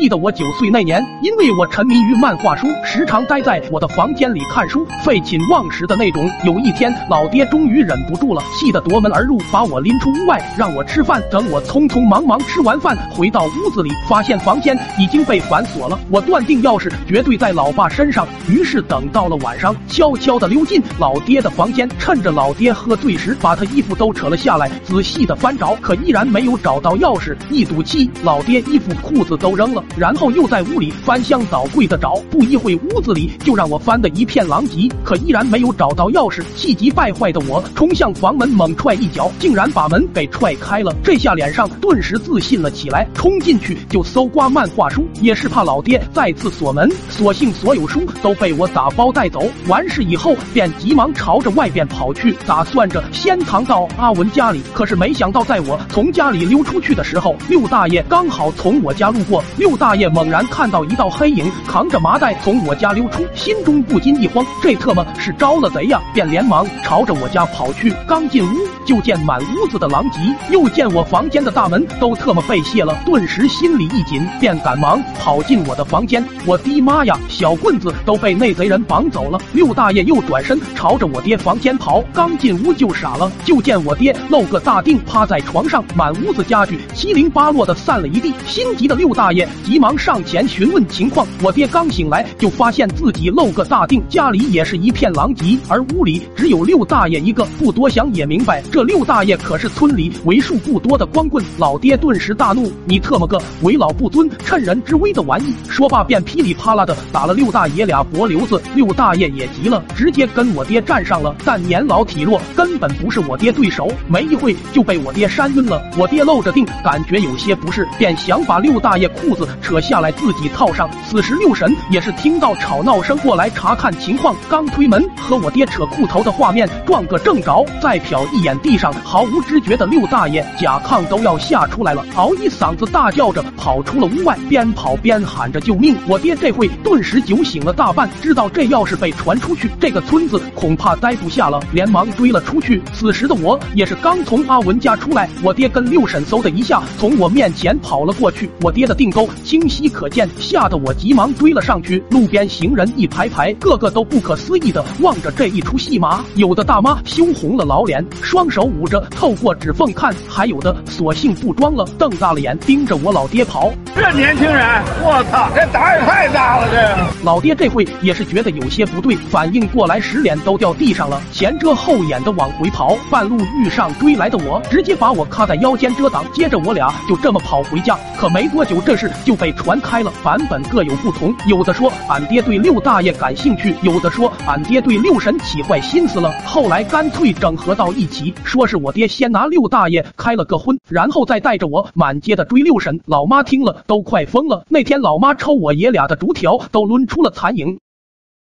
记得我九岁那年，因为我沉迷于漫画书，时常待在我的房间里看书，废寝忘食的那种。有一天，老爹终于忍不住了，气得夺门而入，把我拎出屋外，让我吃饭。等我匆匆忙忙吃完饭，回到屋子里，发现房间已经被反锁了。我断定钥匙绝对在老爸身上，于是等到了晚上，悄悄地溜进老爹的房间，趁着老爹喝醉时，把他衣服都扯了下来，仔细的翻找，可依然没有找到钥匙。一赌气，老爹衣服裤子都扔了。然后又在屋里翻箱倒柜的找，不一会屋子里就让我翻得一片狼藉，可依然没有找到钥匙。气急败坏的我冲向房门，猛踹一脚，竟然把门给踹开了。这下脸上顿时自信了起来，冲进去就搜刮漫画书，也是怕老爹再次锁门。所幸所有书都被我打包带走。完事以后，便急忙朝着外边跑去，打算着先藏到阿文家里。可是没想到，在我从家里溜出去的时候，六大爷刚好从我家路过。六大爷猛然看到一道黑影扛着麻袋从我家溜出，心中不禁一慌，这特么是招了贼呀！便连忙朝着我家跑去。刚进屋，就见满屋子的狼藉，又见我房间的大门都特么被卸了，顿时心里一紧，便赶忙跑进我的房间。我的妈呀，小棍子都被那贼人绑走了！六大爷又转身朝着我爹房间跑，刚进屋就傻了，就见我爹露个大腚趴在床上，满屋子家具七零八落的散了一地。心急的六大爷急忙上前询问情况。我爹刚醒来，就发现自己露个大腚，家里也是一片狼藉，而屋里只有六大爷一个。不多想也明白，这这六大爷可是村里为数不多的光棍。老爹顿时大怒：“你特么个为老不尊、趁人之危的玩意！”说罢便噼里啪啦的打了六大爷俩脖瘤子。六大爷也急了，直接跟我爹战上了。但年老体弱，根本不是我爹对手，没一会就被我爹扇晕了。我爹露着腚，感觉有些不适，便想把六大爷裤子扯下来自己套上。此时六神也是听到吵闹声过来查看情况，刚推门和我爹扯裤头的画面撞个正着，再瞟一眼地上毫无知觉的六大爷，甲亢都要吓出来了，嗷一嗓子大叫着跑出了屋外，边跑边喊着救命。我爹这会顿时酒醒了大半，知道这要是被传出去，这个村子恐怕待不下了，连忙追了出去。此时的我也是刚从阿文家出来，我爹跟六婶嗖的一下从我面前跑了过去，我爹的腚沟清晰可见，吓得我急忙追了上去。路边行人一排排，个个都不可思议的望着这一出戏码，有的大妈羞红了老脸，双手捂着，透过指缝看；还有的索性不装了，瞪大了眼盯着我老爹跑。这年轻人，我操，这胆也太大了！这老爹这会也是觉得有些不对，反应过来时脸都掉地上了，前遮后掩的往回跑。半路遇上追来的我，直接把我卡在腰间遮挡，接着我俩就这么跑回家。可没多久，这事就被传开了，版本各有不同，有的说俺爹对六大爷感兴趣，有的说俺爹对六神起坏心思了。后来干脆整合到一起，说是我爹先拿六大爷开了个荤，然后再带着我满街的追六婶。老妈听了都快疯了，那天老妈抽我爷俩的竹条都抡出了残影。